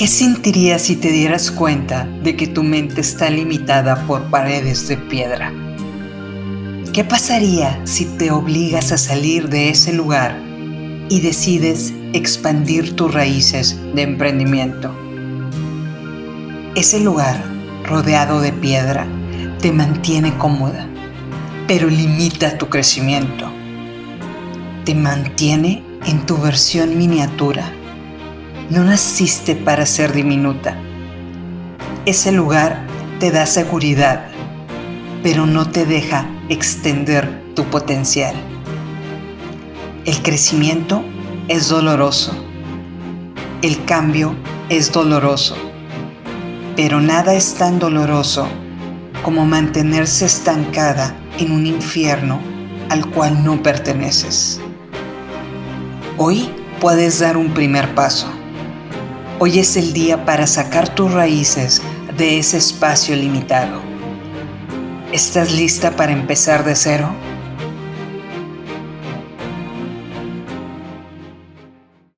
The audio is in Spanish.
¿Qué sentirías si te dieras cuenta de que tu mente está limitada por paredes de piedra? ¿Qué pasaría si te obligas a salir de ese lugar y decides expandir tus raíces de emprendimiento? Ese lugar rodeado de piedra te mantiene cómoda, pero limita tu crecimiento. Te mantiene en tu versión miniatura. No naciste para ser diminuta. Ese lugar te da seguridad, pero no te deja extender tu potencial. El crecimiento es doloroso. El cambio es doloroso. Pero nada es tan doloroso como mantenerse estancada en un infierno al cual no perteneces. Hoy puedes dar un primer paso. Hoy es el día para sacar tus raíces de ese espacio limitado. ¿Estás lista para empezar de cero?